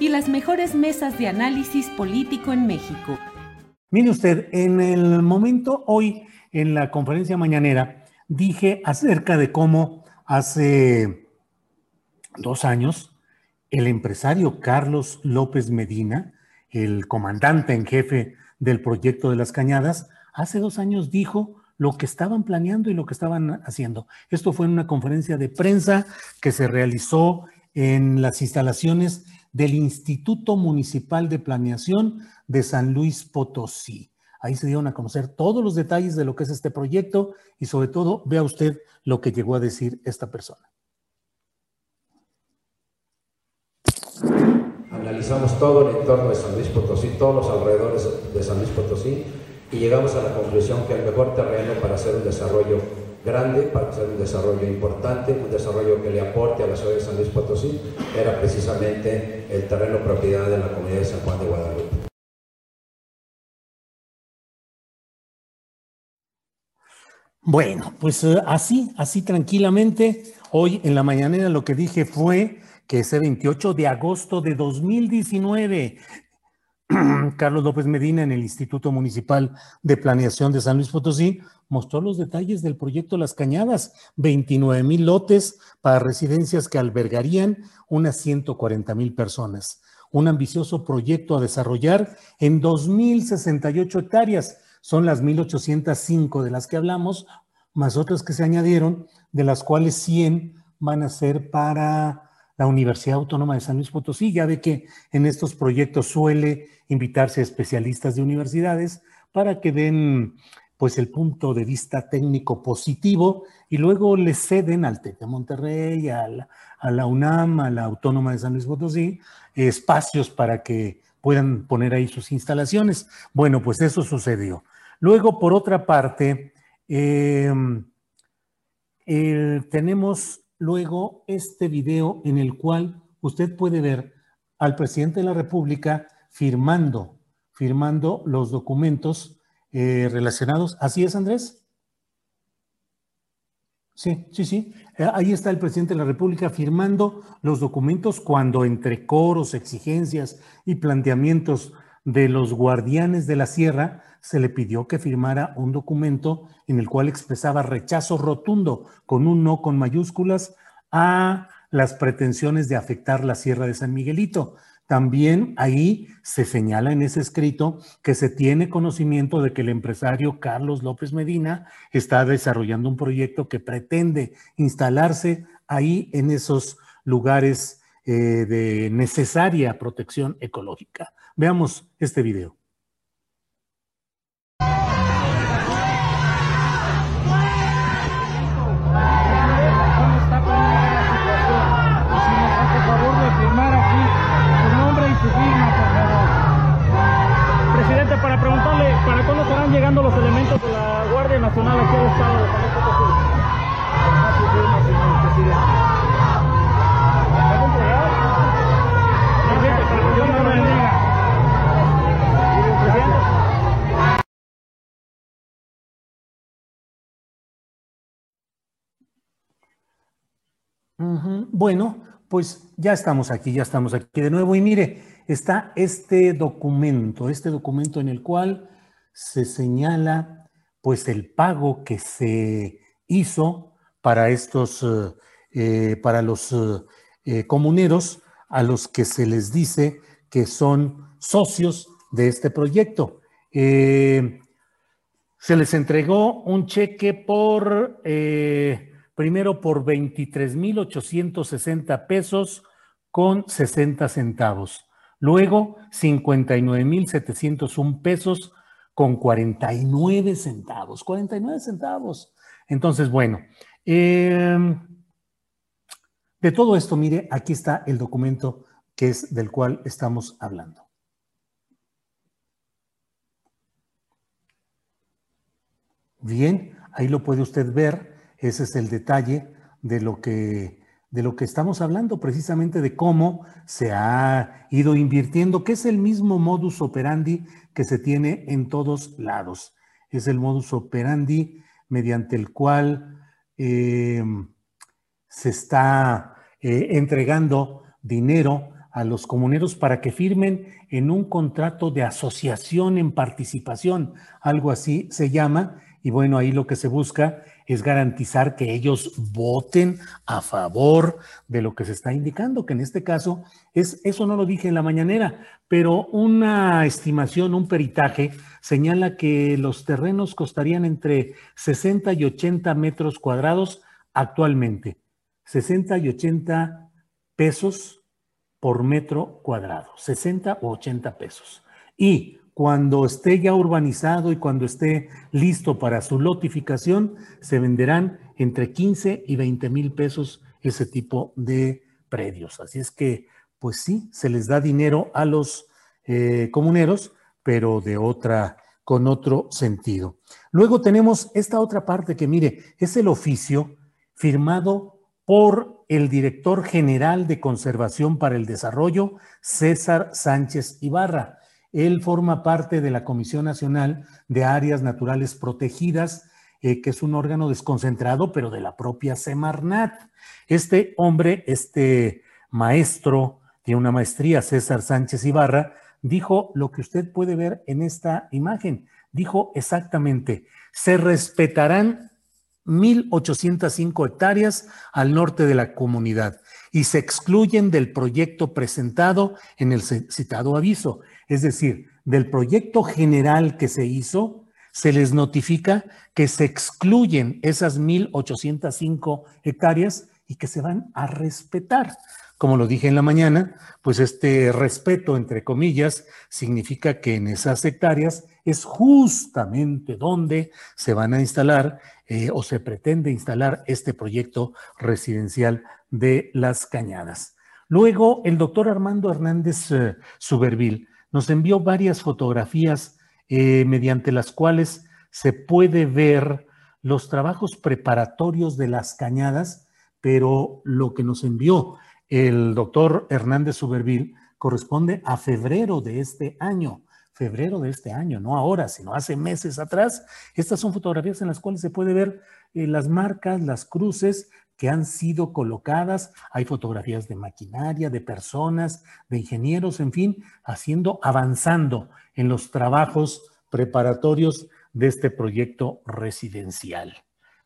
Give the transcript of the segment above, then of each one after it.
y las mejores mesas de análisis político en México. Mire usted, en el momento hoy, en la conferencia mañanera, dije acerca de cómo hace dos años el empresario Carlos López Medina, el comandante en jefe del proyecto de las cañadas, hace dos años dijo lo que estaban planeando y lo que estaban haciendo. Esto fue en una conferencia de prensa que se realizó en las instalaciones del Instituto Municipal de Planeación de San Luis Potosí. Ahí se dieron a conocer todos los detalles de lo que es este proyecto y sobre todo vea usted lo que llegó a decir esta persona. Analizamos todo el entorno de San Luis Potosí, todos los alrededores de San Luis Potosí y llegamos a la conclusión que el mejor terreno para hacer un desarrollo grande, para hacer un desarrollo importante, un desarrollo que le aporte a la ciudad de San Luis Potosí, era precisamente el terreno propiedad de la comunidad de San Juan de Guadalupe. Bueno, pues eh, así, así tranquilamente, hoy en la mañanera lo que dije fue que ese 28 de agosto de 2019 Carlos López Medina en el Instituto Municipal de Planeación de San Luis Potosí mostró los detalles del proyecto Las Cañadas, 29 mil lotes para residencias que albergarían unas 140 mil personas. Un ambicioso proyecto a desarrollar en 2.068 hectáreas. Son las 1.805 de las que hablamos, más otras que se añadieron, de las cuales 100 van a ser para la Universidad Autónoma de San Luis Potosí. Ya ve que en estos proyectos suele invitarse a especialistas de universidades para que den pues el punto de vista técnico positivo y luego le ceden al TEC de Monterrey, a la, a la, UNAM, a la Autónoma de San Luis Potosí, espacios para que puedan poner ahí sus instalaciones. Bueno, pues eso sucedió. Luego, por otra parte, eh, tenemos luego este video en el cual usted puede ver al presidente de la República firmando, firmando los documentos eh, relacionados. ¿Así es, Andrés? Sí, sí, sí. Eh, ahí está el presidente de la República firmando los documentos cuando entre coros, exigencias y planteamientos de los guardianes de la sierra se le pidió que firmara un documento en el cual expresaba rechazo rotundo con un no con mayúsculas a las pretensiones de afectar la sierra de San Miguelito. También ahí se señala en ese escrito que se tiene conocimiento de que el empresario Carlos López Medina está desarrollando un proyecto que pretende instalarse ahí en esos lugares eh, de necesaria protección ecológica. Veamos este video. Presidente, para preguntarle, ¿para cuándo estarán llegando los elementos de la Guardia Nacional aquí al Estado de San Potosí? Bueno, pues ya estamos aquí, ya estamos aquí de nuevo. Y mire, está este documento, este documento en el cual se señala pues el pago que se hizo para estos, eh, eh, para los eh, comuneros a los que se les dice que son socios de este proyecto. se les entregó un cheque por, primero por 23.860 pesos con 60 centavos. Luego, 59.701 pesos con 49 centavos. 49 centavos. Entonces, bueno, em, de todo esto, mire, aquí está el documento que es del cual estamos hablando. Bien, ahí lo puede usted ver. Ese es el detalle de lo que de lo que estamos hablando, precisamente de cómo se ha ido invirtiendo, que es el mismo modus operandi que se tiene en todos lados. Es el modus operandi mediante el cual eh, se está eh, entregando dinero a los comuneros para que firmen en un contrato de asociación en participación, algo así se llama, y bueno, ahí lo que se busca es garantizar que ellos voten a favor de lo que se está indicando, que en este caso es, eso no lo dije en la mañanera, pero una estimación, un peritaje señala que los terrenos costarían entre 60 y 80 metros cuadrados actualmente, 60 y 80 pesos por metro cuadrado, 60 o 80 pesos. Y cuando esté ya urbanizado y cuando esté listo para su lotificación, se venderán entre 15 y 20 mil pesos ese tipo de predios. Así es que, pues sí, se les da dinero a los eh, comuneros, pero de otra, con otro sentido. Luego tenemos esta otra parte que, mire, es el oficio firmado por el director general de Conservación para el Desarrollo, César Sánchez Ibarra él forma parte de la Comisión Nacional de Áreas Naturales Protegidas, eh, que es un órgano desconcentrado, pero de la propia Semarnat. Este hombre, este maestro, tiene una maestría, César Sánchez Ibarra, dijo lo que usted puede ver en esta imagen. Dijo exactamente, se respetarán 1.805 hectáreas al norte de la comunidad y se excluyen del proyecto presentado en el citado aviso. Es decir, del proyecto general que se hizo, se les notifica que se excluyen esas 1.805 hectáreas y que se van a respetar. Como lo dije en la mañana, pues este respeto, entre comillas, significa que en esas hectáreas es justamente donde se van a instalar eh, o se pretende instalar este proyecto residencial de las cañadas. Luego, el doctor Armando Hernández eh, Subervil nos envió varias fotografías eh, mediante las cuales se puede ver los trabajos preparatorios de las cañadas, pero lo que nos envió el doctor Hernández Subervil corresponde a febrero de este año, febrero de este año, no ahora, sino hace meses atrás. Estas son fotografías en las cuales se puede ver eh, las marcas, las cruces que han sido colocadas. Hay fotografías de maquinaria, de personas, de ingenieros, en fin, haciendo, avanzando en los trabajos preparatorios de este proyecto residencial.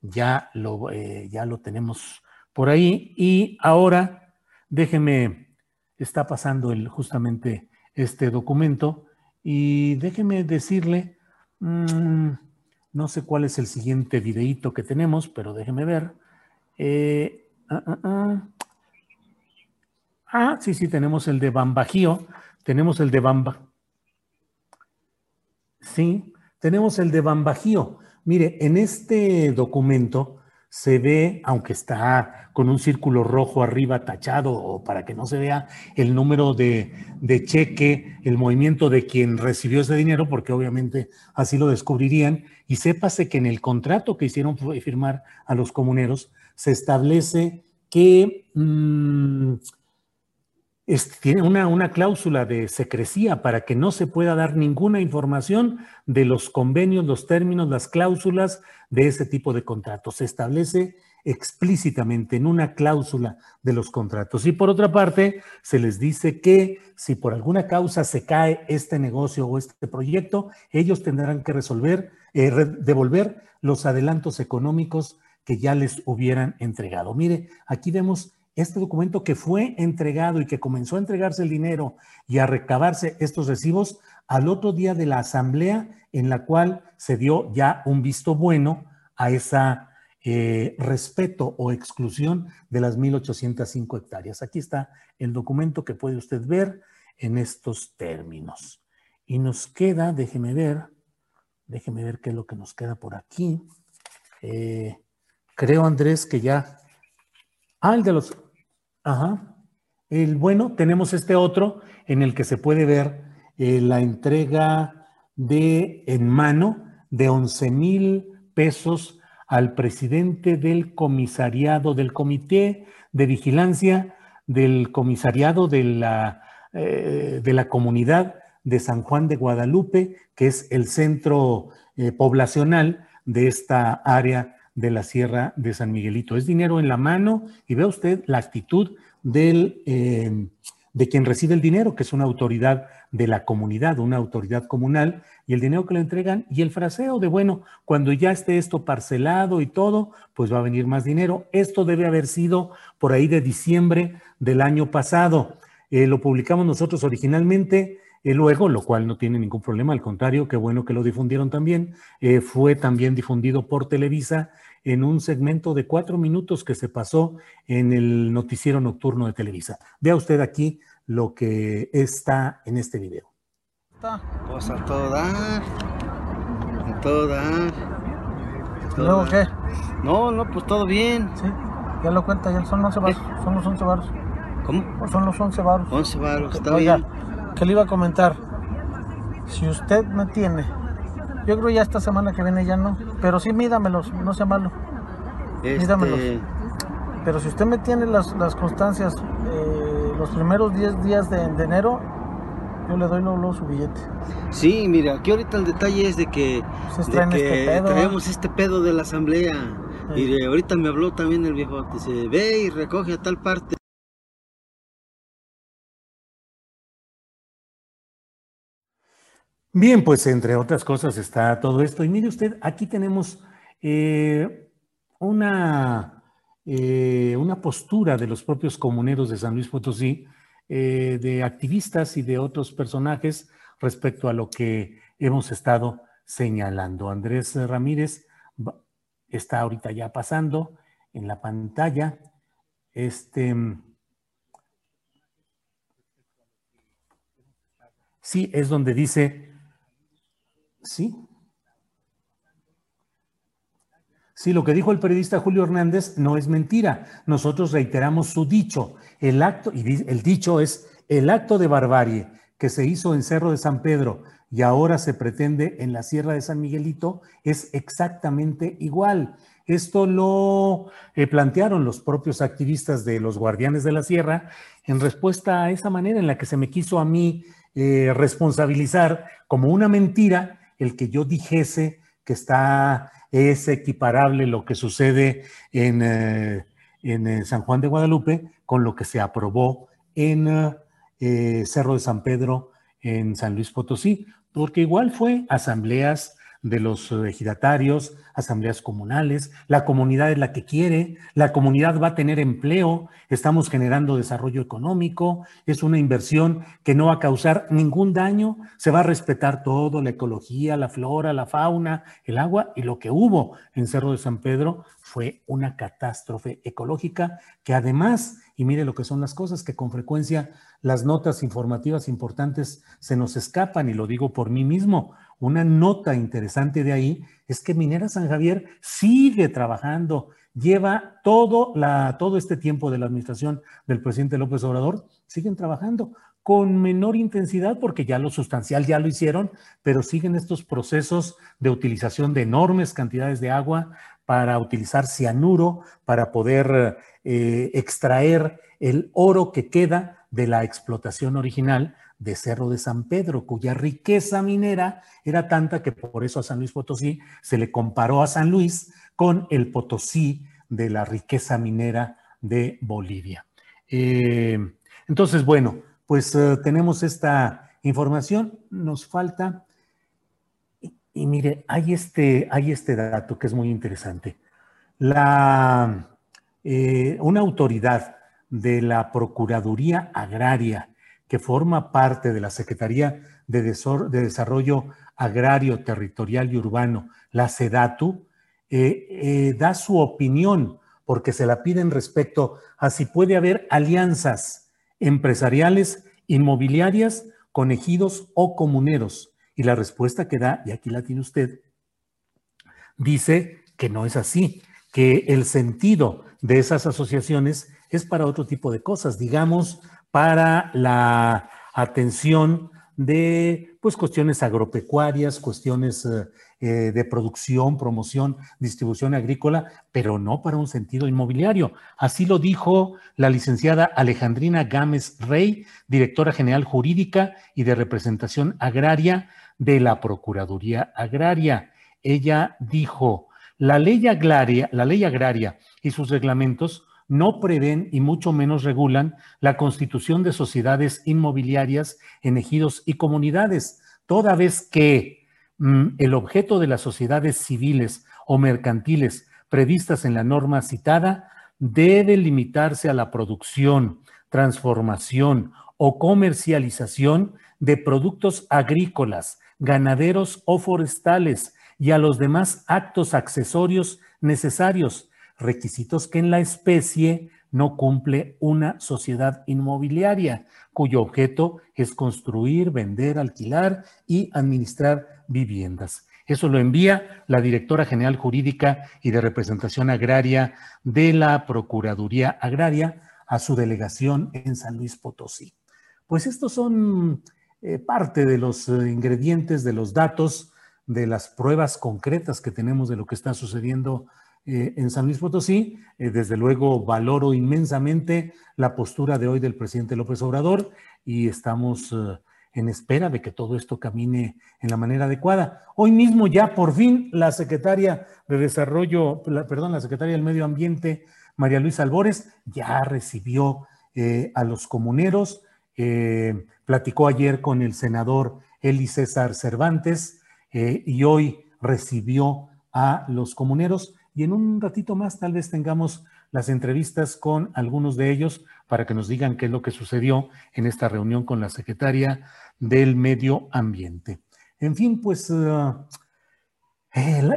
Ya lo, eh, ya lo tenemos por ahí y ahora déjeme, está pasando el, justamente este documento y déjeme decirle, mm, no sé cuál es el siguiente videíto que tenemos, pero déjeme ver. Eh, ah, ah, ah. ah, sí, sí, tenemos el de Bambajío. Tenemos el de Bamba. Sí, tenemos el de Bambajío. Mire, en este documento se ve, aunque está con un círculo rojo arriba tachado para que no se vea el número de, de, cheque, el movimiento de quien recibió ese dinero, porque obviamente así lo descubrirían, y sépase que en el contrato que hicieron firmar a los comuneros se establece que mm, tiene una, una, cláusula de secrecía para que no se pueda dar ninguna información de los convenios, los términos, las cláusulas de ese tipo de contratos. Se establece explícitamente en una cláusula de los contratos. Y por otra parte, se les dice que si por alguna causa se cae este negocio o este proyecto, ellos tendrán que resolver, eh, devolver los adelantos económicos que ya les hubieran entregado. Mire, aquí vemos este documento que fue entregado y que comenzó a entregarse el dinero y a recabarse estos recibos al otro día de la asamblea en la cual se dio ya un visto bueno a esa eh, respeto o exclusión de las 1.805 hectáreas. Aquí está el documento que puede usted ver en estos términos. Y nos queda, déjeme ver, déjeme ver qué es lo que nos queda por aquí. Eh, creo, Andrés, que ya... Ah, el de los... Ajá. El bueno, tenemos este otro en el que se puede ver eh, la entrega de en mano de 11 mil pesos al presidente del comisariado, del comité de vigilancia del comisariado de la, eh, de la comunidad de San Juan de Guadalupe, que es el centro eh, poblacional de esta área de la Sierra de San Miguelito. Es dinero en la mano y ve usted la actitud del, eh, de quien recibe el dinero, que es una autoridad de la comunidad, una autoridad comunal, y el dinero que le entregan y el fraseo de, bueno, cuando ya esté esto parcelado y todo, pues va a venir más dinero. Esto debe haber sido por ahí de diciembre del año pasado. Eh, lo publicamos nosotros originalmente. Eh, luego, lo cual no tiene ningún problema, al contrario, qué bueno que lo difundieron también, eh, fue también difundido por Televisa en un segmento de cuatro minutos que se pasó en el noticiero nocturno de Televisa. Vea usted aquí lo que está en este video. Pues a todo dar, a todo dar. ¿Luego qué? No, no, pues todo bien. Sí, ya lo cuenta, ya son 11 baros, son los 11 baros. ¿Cómo? Pues son los 11 baros. 11 baros, está Oiga, bien. ¿Qué le iba a comentar? Si usted me tiene, yo creo ya esta semana que viene ya no, pero sí mídamelos, no sea malo. mídamelos. Este, Pero si usted me tiene las, las constancias, eh, los primeros 10 días de, de enero, yo le doy luego, su billete. sí, mira, aquí ahorita el detalle es de que, Ustedes de que este pedo, traemos este pedo de la asamblea. Sí. Y de- ahorita me habló también el viejo, dice, ve y recoge a tal parte. Bien, pues entre otras cosas está todo esto. Y mire usted, aquí tenemos eh, una, eh, una postura de los propios comuneros de San Luis Potosí, eh, de activistas y de otros personajes respecto a lo que hemos estado señalando. Andrés Ramírez está ahorita ya pasando en la pantalla. Este. Sí, es donde dice Sí. Sí, lo que dijo el periodista Julio Hernández no es mentira. Nosotros reiteramos su dicho. El acto, y el dicho es el acto de barbarie que se hizo en Cerro de San Pedro y ahora se pretende en la Sierra de San Miguelito es exactamente igual. Esto lo eh, plantearon los propios activistas de los Guardianes de la Sierra en respuesta a esa manera en la que se me quiso a mí eh, responsabilizar como una mentira el que yo dijese que está, es equiparable lo que sucede en, eh, en eh, San Juan de Guadalupe con lo que se aprobó en eh, Cerro de San Pedro en San Luis Potosí, porque igual fue asambleas de los ejidatarios, asambleas comunales, la comunidad es la que quiere, la comunidad va a tener empleo, estamos generando desarrollo económico, es una inversión que no va a causar ningún daño, se va a respetar todo, la ecología, la flora, la fauna, el agua y lo que hubo en Cerro de San Pedro fue una catástrofe ecológica que además, y mire lo que son las cosas, que con frecuencia las notas informativas importantes se nos escapan y lo digo por mí mismo. Una nota interesante de ahí es que Minera San Javier sigue trabajando, lleva todo, la, todo este tiempo de la administración del presidente López Obrador, siguen trabajando con menor intensidad porque ya lo sustancial ya lo hicieron, pero siguen estos procesos de utilización de enormes cantidades de agua para utilizar cianuro, para poder eh, extraer el oro que queda de la explotación original de Cerro de San Pedro, cuya riqueza minera era tanta que por eso a San Luis Potosí se le comparó a San Luis con el Potosí de la riqueza minera de Bolivia. Eh, entonces, bueno, pues eh, tenemos esta información, nos falta, y, mire, hay este, hay este dato que es muy interesante. La, eh, una autoridad de la Procuraduría Agraria que forma parte de la Secretaría de, Desarrollo Agrario, Territorial y Urbano, la SEDATU, da su opinión porque se la piden respecto a si puede haber alianzas empresariales, inmobiliarias, con ejidos o comuneros. Y la respuesta que da, y aquí la tiene usted, dice que no es así, que el sentido de esas asociaciones es para otro tipo de cosas, digamos, para la atención de pues cuestiones agropecuarias, cuestiones eh, eh, de producción, promoción, distribución agrícola, pero no para un sentido inmobiliario. Así lo dijo la licenciada Alejandrina Gámez Rey, directora general jurídica y de representación agraria de la Procuraduría Agraria. Ella dijo, la ley agraria, la ley agraria y sus reglamentos no prevén y mucho menos regulan la constitución de sociedades inmobiliarias en ejidos y comunidades, toda vez que Mm, el objeto de las sociedades civiles o mercantiles previstas en la norma citada debe limitarse a la producción, transformación o comercialización de productos agrícolas, ganaderos o forestales y a los demás actos accesorios necesarios, requisitos que en la especie no cumple una sociedad inmobiliaria, cuyo objeto es construir, vender, alquilar y administrar viviendas. Eso lo envía la directora general jurídica y de representación agraria de la Procuraduría Agraria a su delegación en San Luis Potosí. Pues estos son eh, parte de los eh, ingredientes, de los datos, de las pruebas concretas que tenemos de lo que está sucediendo eh, en San Luis Potosí. desde luego valoro inmensamente la postura de hoy del presidente López Obrador y estamos en espera de que todo esto camine en la manera adecuada. Hoy mismo ya por fin la secretaria de Desarrollo, perdón, la secretaria del Medio Ambiente, María Luisa Albores, ya recibió a los comuneros, eh, platicó ayer con el senador Eli César Cervantes eh, y hoy recibió a los comuneros y en un ratito más tal vez tengamos las entrevistas con algunos de ellos para que nos digan qué es lo que sucedió en esta reunión con la secretaria del medio ambiente. En fin, pues eh,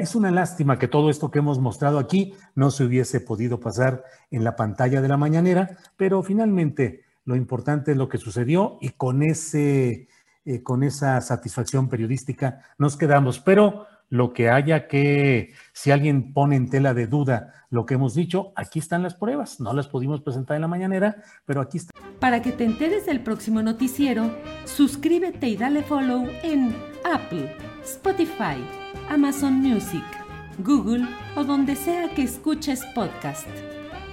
es una lástima que todo esto que hemos mostrado aquí no se hubiese podido pasar en la pantalla de la mañanera, pero finalmente lo importante es lo que sucedió y con ese, eh, con esa satisfacción periodística nos quedamos. Pero lo que haya que, si alguien pone en tela de duda lo que hemos dicho, aquí están las pruebas. No las pudimos presentar en la mañanera, pero aquí están. Para que te enteres del próximo noticiero, suscríbete y dale follow en Apple, Spotify, Amazon Music, Google o donde sea que escuches podcast.